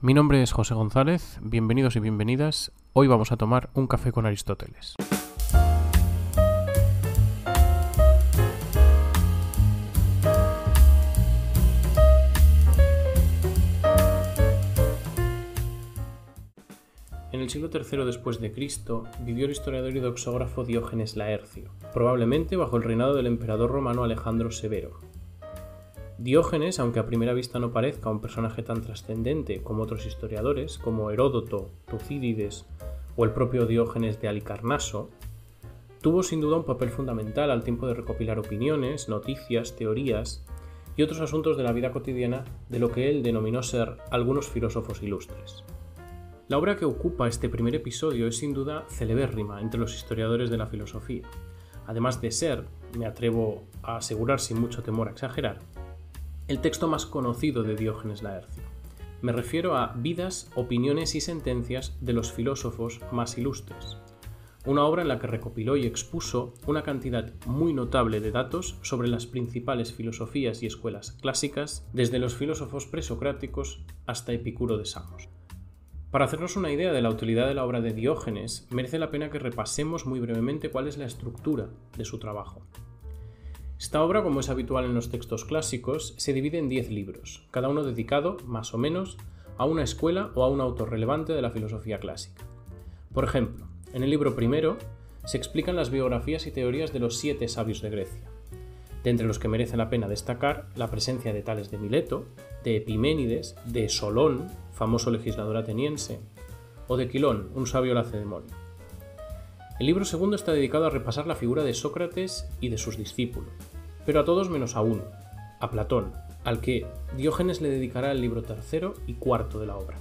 Mi nombre es José González, bienvenidos y bienvenidas. Hoy vamos a tomar un café con Aristóteles. En el siglo III después de Cristo vivió el historiador y doxógrafo Diógenes Laercio, probablemente bajo el reinado del emperador romano Alejandro Severo, Diógenes, aunque a primera vista no parezca un personaje tan trascendente como otros historiadores, como Heródoto, Tucídides o el propio Diógenes de Alicarnaso, tuvo sin duda un papel fundamental al tiempo de recopilar opiniones, noticias, teorías y otros asuntos de la vida cotidiana de lo que él denominó ser algunos filósofos ilustres. La obra que ocupa este primer episodio es sin duda celebérrima entre los historiadores de la filosofía, además de ser, me atrevo a asegurar sin mucho temor a exagerar, el texto más conocido de Diógenes Laercio. Me refiero a Vidas, opiniones y sentencias de los filósofos más ilustres, una obra en la que recopiló y expuso una cantidad muy notable de datos sobre las principales filosofías y escuelas clásicas, desde los filósofos presocráticos hasta Epicuro de Samos. Para hacernos una idea de la utilidad de la obra de Diógenes, merece la pena que repasemos muy brevemente cuál es la estructura de su trabajo. Esta obra, como es habitual en los textos clásicos, se divide en 10 libros, cada uno dedicado, más o menos, a una escuela o a un autor relevante de la filosofía clásica. Por ejemplo, en el libro primero se explican las biografías y teorías de los siete sabios de Grecia, de entre los que merece la pena destacar la presencia de Tales de Mileto, de Epiménides, de Solón, famoso legislador ateniense, o de Quilón, un sabio lacedemonio. El libro segundo está dedicado a repasar la figura de Sócrates y de sus discípulos, pero a todos menos a uno, a Platón, al que Diógenes le dedicará el libro tercero y cuarto de la obra.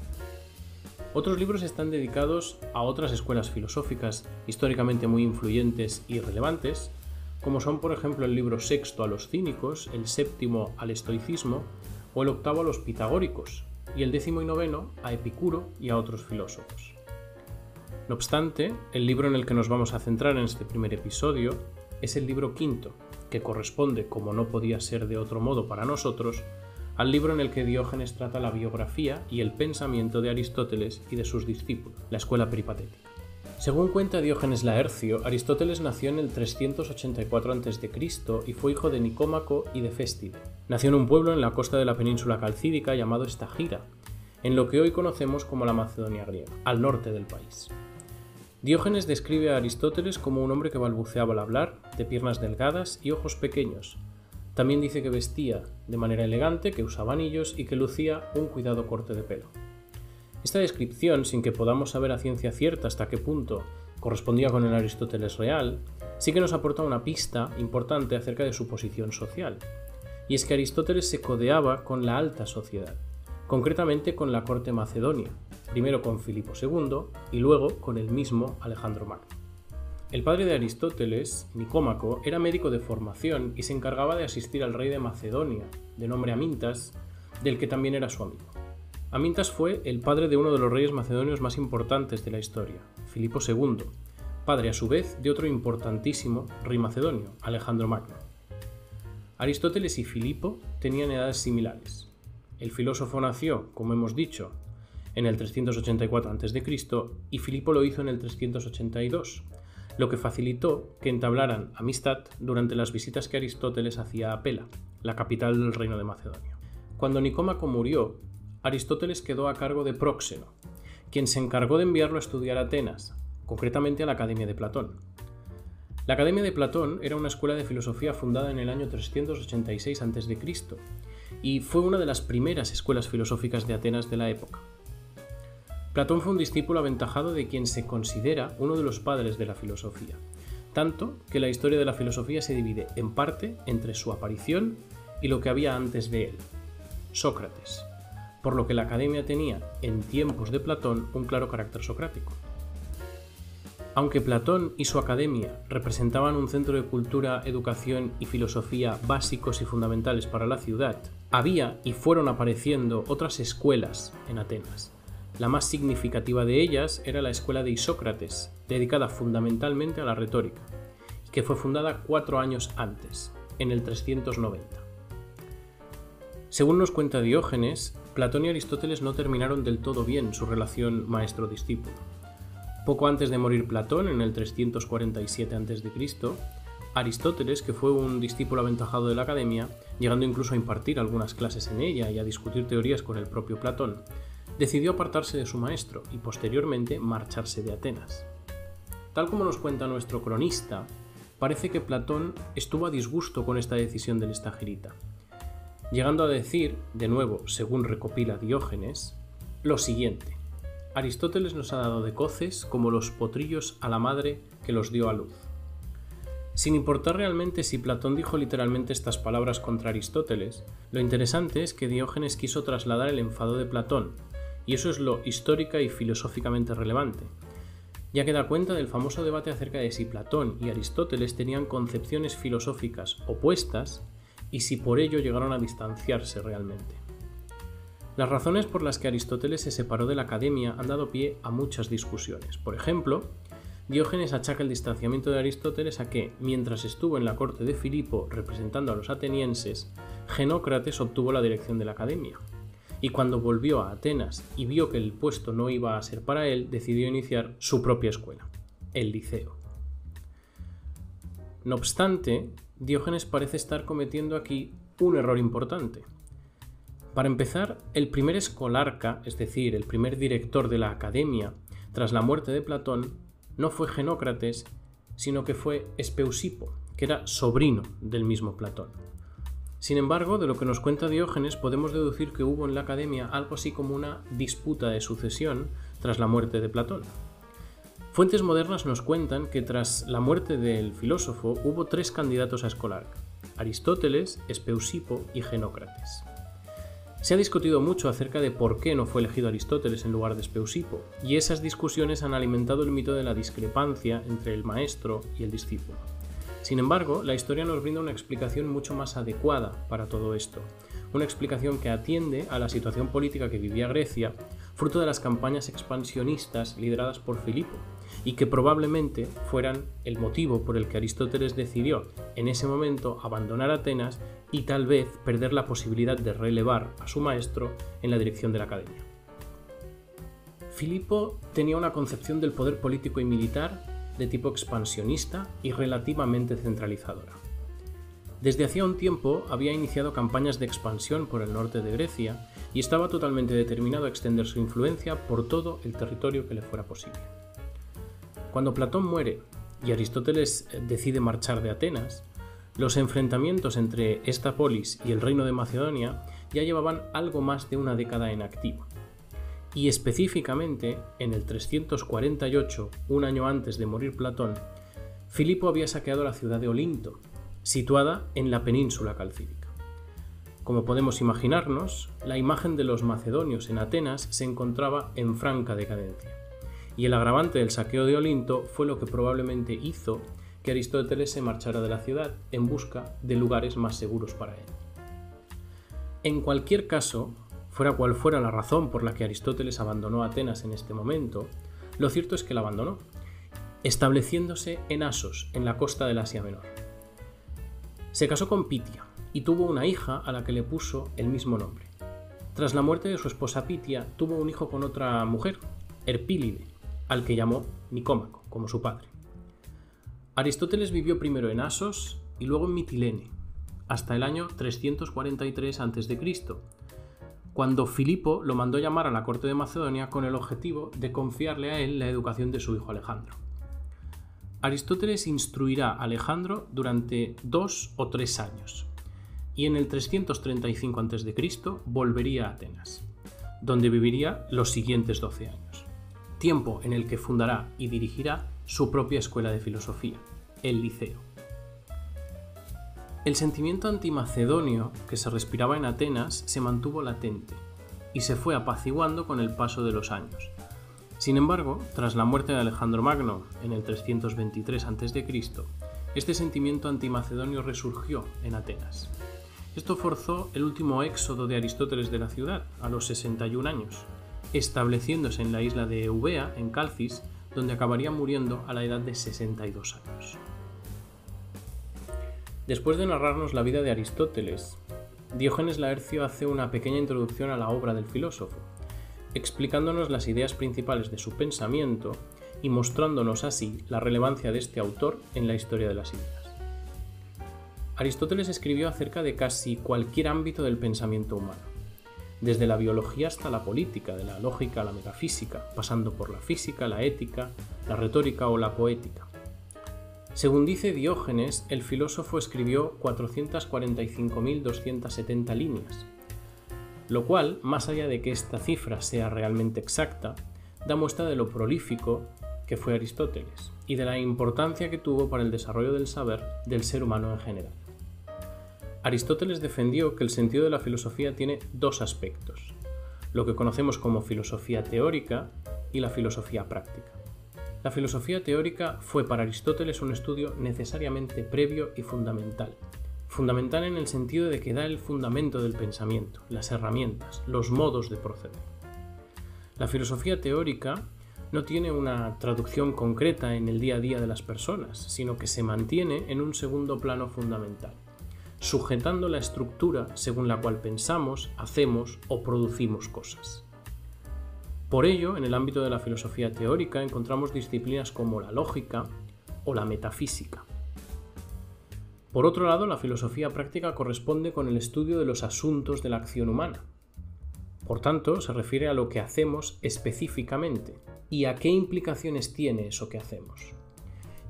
Otros libros están dedicados a otras escuelas filosóficas históricamente muy influyentes y relevantes, como son por ejemplo el libro sexto a los cínicos, el séptimo al estoicismo o el octavo a los pitagóricos, y el décimo y noveno a Epicuro y a otros filósofos. No obstante, el libro en el que nos vamos a centrar en este primer episodio es el libro quinto, que corresponde, como no podía ser de otro modo para nosotros, al libro en el que Diógenes trata la biografía y el pensamiento de Aristóteles y de sus discípulos, la escuela peripatética. Según cuenta Diógenes Laercio, Aristóteles nació en el 384 a.C. y fue hijo de Nicómaco y de Féstide. Nació en un pueblo en la costa de la península calcídica llamado Estagira, en lo que hoy conocemos como la Macedonia griega, al norte del país. Diógenes describe a Aristóteles como un hombre que balbuceaba al hablar, de piernas delgadas y ojos pequeños. También dice que vestía de manera elegante, que usaba anillos y que lucía un cuidado corte de pelo. Esta descripción, sin que podamos saber a ciencia cierta hasta qué punto correspondía con el Aristóteles real, sí que nos aporta una pista importante acerca de su posición social. Y es que Aristóteles se codeaba con la alta sociedad, concretamente con la corte macedonia, primero con Filipo II y luego con el mismo Alejandro Magno. El padre de Aristóteles, Nicómaco, era médico de formación y se encargaba de asistir al rey de Macedonia, de nombre Amintas, del que también era su amigo. Amintas fue el padre de uno de los reyes macedonios más importantes de la historia, Filipo II, padre a su vez de otro importantísimo rey macedonio, Alejandro Magno. Aristóteles y Filipo tenían edades similares. El filósofo nació, como hemos dicho, en el 384 a.C. y Filipo lo hizo en el 382, lo que facilitó que entablaran amistad durante las visitas que Aristóteles hacía a Pela, la capital del reino de Macedonia. Cuando Nicómaco murió, Aristóteles quedó a cargo de Próxeno, quien se encargó de enviarlo a estudiar a Atenas, concretamente a la Academia de Platón. La Academia de Platón era una escuela de filosofía fundada en el año 386 a.C. y fue una de las primeras escuelas filosóficas de Atenas de la época. Platón fue un discípulo aventajado de quien se considera uno de los padres de la filosofía, tanto que la historia de la filosofía se divide en parte entre su aparición y lo que había antes de él, Sócrates, por lo que la academia tenía, en tiempos de Platón, un claro carácter socrático. Aunque Platón y su academia representaban un centro de cultura, educación y filosofía básicos y fundamentales para la ciudad, había y fueron apareciendo otras escuelas en Atenas, la más significativa de ellas era la escuela de Isócrates, dedicada fundamentalmente a la retórica, que fue fundada cuatro años antes, en el 390. Según nos cuenta Diógenes, Platón y Aristóteles no terminaron del todo bien su relación maestro-discípulo. Poco antes de morir Platón, en el 347 a.C., Aristóteles, que fue un discípulo aventajado de la academia, llegando incluso a impartir algunas clases en ella y a discutir teorías con el propio Platón, decidió apartarse de su maestro y posteriormente marcharse de Atenas. Tal como nos cuenta nuestro cronista, parece que Platón estuvo a disgusto con esta decisión del estagirita, llegando a decir, de nuevo, según recopila Diógenes, lo siguiente. Aristóteles nos ha dado de coces como los potrillos a la madre que los dio a luz. Sin importar realmente si Platón dijo literalmente estas palabras contra Aristóteles, lo interesante es que Diógenes quiso trasladar el enfado de Platón, y eso es lo histórica y filosóficamente relevante, ya que da cuenta del famoso debate acerca de si Platón y Aristóteles tenían concepciones filosóficas opuestas y si por ello llegaron a distanciarse realmente. Las razones por las que Aristóteles se separó de la academia han dado pie a muchas discusiones. Por ejemplo, Diógenes achaca el distanciamiento de Aristóteles a que, mientras estuvo en la corte de Filipo representando a los atenienses, Genócrates obtuvo la dirección de la academia. Y cuando volvió a Atenas y vio que el puesto no iba a ser para él, decidió iniciar su propia escuela, el Liceo. No obstante, Diógenes parece estar cometiendo aquí un error importante. Para empezar, el primer escolarca, es decir, el primer director de la academia, tras la muerte de Platón, no fue Genócrates, sino que fue Espeusipo, que era sobrino del mismo Platón. Sin embargo, de lo que nos cuenta Diógenes podemos deducir que hubo en la academia algo así como una disputa de sucesión tras la muerte de Platón. Fuentes modernas nos cuentan que tras la muerte del filósofo hubo tres candidatos a escolar, Aristóteles, Espeusipo y Genócrates. Se ha discutido mucho acerca de por qué no fue elegido Aristóteles en lugar de Espeusipo, y esas discusiones han alimentado el mito de la discrepancia entre el maestro y el discípulo. Sin embargo, la historia nos brinda una explicación mucho más adecuada para todo esto, una explicación que atiende a la situación política que vivía Grecia, fruto de las campañas expansionistas lideradas por Filipo, y que probablemente fueran el motivo por el que Aristóteles decidió en ese momento abandonar Atenas y tal vez perder la posibilidad de relevar a su maestro en la dirección de la academia. Filipo tenía una concepción del poder político y militar de tipo expansionista y relativamente centralizadora. Desde hacía un tiempo había iniciado campañas de expansión por el norte de Grecia y estaba totalmente determinado a extender su influencia por todo el territorio que le fuera posible. Cuando Platón muere y Aristóteles eh, decide marchar de Atenas, los enfrentamientos entre esta polis y el reino de Macedonia ya llevaban algo más de una década en activo. Y específicamente, en el 348, un año antes de morir Platón, Filipo había saqueado la ciudad de Olinto, situada en la península calcídica. Como podemos imaginarnos, la imagen de los macedonios en Atenas se encontraba en franca decadencia y el agravante del saqueo de Olinto fue lo que probablemente hizo que Aristóteles se marchara de la ciudad en busca de lugares más seguros para él. En cualquier caso, fuera cual fuera la razón por la que Aristóteles abandonó Atenas en este momento, lo cierto es que la abandonó, estableciéndose en Asos, en la costa del Asia Menor. Se casó con Pitia y tuvo una hija a la que le puso el mismo nombre. Tras la muerte de su esposa Pitia, tuvo un hijo con otra mujer, Erpílide, al que llamó Nicómaco, como su padre. Aristóteles vivió primero en Asos y luego en Mitilene, hasta el año 343 a.C., cuando Filipo lo mandó llamar a la corte de Macedonia con el objetivo de confiarle a él la educación de su hijo Alejandro. Aristóteles instruirá a Alejandro durante dos o tres años, y en el 335 a.C. volvería a Atenas, donde viviría los siguientes 12 años tiempo en el que fundará y dirigirá su propia escuela de filosofía, el Liceo. El sentimiento antimacedonio que se respiraba en Atenas se mantuvo latente y se fue apaciguando con el paso de los años. Sin embargo, tras la muerte de Alejandro Magno en el 323 a.C., este sentimiento antimacedonio resurgió en Atenas. Esto forzó el último éxodo de Aristóteles de la ciudad, a los 61 años, estableciéndose en la isla de Eubea, en Calcis, donde acabaría muriendo a la edad de 62 años. Después de narrarnos la vida de Aristóteles, Diógenes Laercio hace una pequeña introducción a la obra del filósofo, explicándonos las ideas principales de su pensamiento y mostrándonos así la relevancia de este autor en la historia de las ideas. Aristóteles escribió acerca de casi cualquier ámbito del pensamiento humano, desde la biología hasta la política, de la lógica a la metafísica, pasando por la física, la ética, la retórica o la poética. Según dice Diógenes, el filósofo escribió 445.270 líneas, lo cual, más allá de que esta cifra sea realmente exacta, da muestra de lo prolífico que fue Aristóteles y de la importancia que tuvo para el desarrollo del saber del ser humano en general. Aristóteles defendió que el sentido de la filosofía tiene dos aspectos, lo que conocemos como filosofía teórica y la filosofía práctica. La filosofía teórica fue para Aristóteles un estudio necesariamente previo y fundamental. Fundamental en el sentido de que da el fundamento del pensamiento, las herramientas, los modos de proceder. La filosofía teórica no tiene una traducción concreta en el día a día de las personas, sino que se mantiene en un segundo plano fundamental sujetando la estructura según la cual pensamos, hacemos o producimos cosas. Por ello, en el ámbito de la filosofía teórica encontramos disciplinas como la lógica o la metafísica. Por otro lado, la filosofía práctica corresponde con el estudio de los asuntos de la acción humana. Por tanto, se refiere a lo que hacemos específicamente y a qué implicaciones tiene eso que hacemos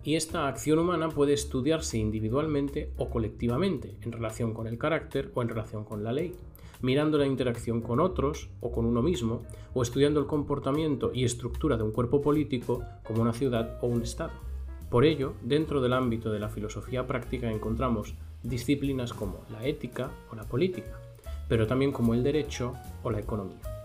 y esta acción humana puede estudiarse individualmente o colectivamente, en relación con el carácter o en relación con la ley, mirando la interacción con otros o con uno mismo, o estudiando el comportamiento y estructura de un cuerpo político como una ciudad o un Estado. Por ello, dentro del ámbito de la filosofía práctica encontramos disciplinas como la ética o la política, pero también como el derecho o la economía.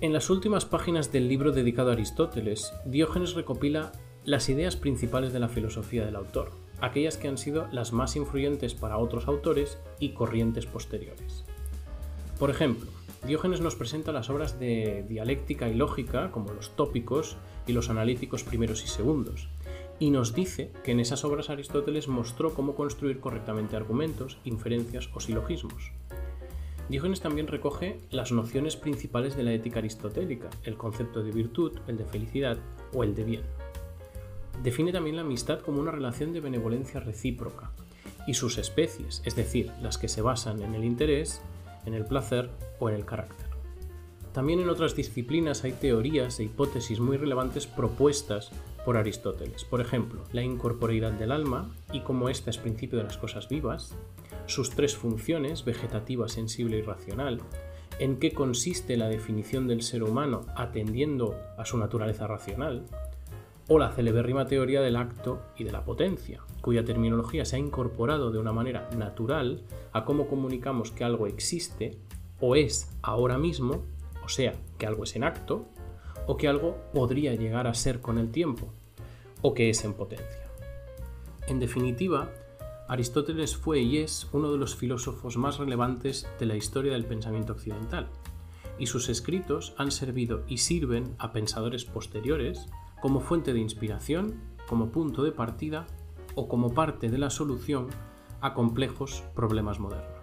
En las últimas páginas del libro dedicado a Aristóteles, Diógenes recopila las ideas principales de la filosofía del autor, aquellas que han sido las más influyentes para otros autores y corrientes posteriores. Por ejemplo, Diógenes nos presenta las obras de dialéctica y lógica, como los tópicos y los analíticos primeros y segundos, y nos dice que en esas obras Aristóteles mostró cómo construir correctamente argumentos, inferencias o silogismos. Diógenes también recoge las nociones principales de la ética aristotélica, el concepto de virtud, el de felicidad o el de bien. Define también la amistad como una relación de benevolencia recíproca y sus especies, es decir, las que se basan en el interés, en el placer o en el carácter. También en otras disciplinas hay teorías e hipótesis muy relevantes propuestas por Aristóteles. Por ejemplo, la incorporeidad del alma y cómo ésta es principio de las cosas vivas, sus tres funciones, vegetativa, sensible y racional, en qué consiste la definición del ser humano atendiendo a su naturaleza racional, o la celebérrima teoría del acto y de la potencia, cuya terminología se ha incorporado de una manera natural a cómo comunicamos que algo existe o es ahora mismo, o sea, que algo es en acto, o que algo podría llegar a ser con el tiempo, o que es en potencia. En definitiva, Aristóteles fue y es uno de los filósofos más relevantes de la historia del pensamiento occidental, y sus escritos han servido y sirven a pensadores posteriores como fuente de inspiración, como punto de partida o como parte de la solución a complejos problemas modernos.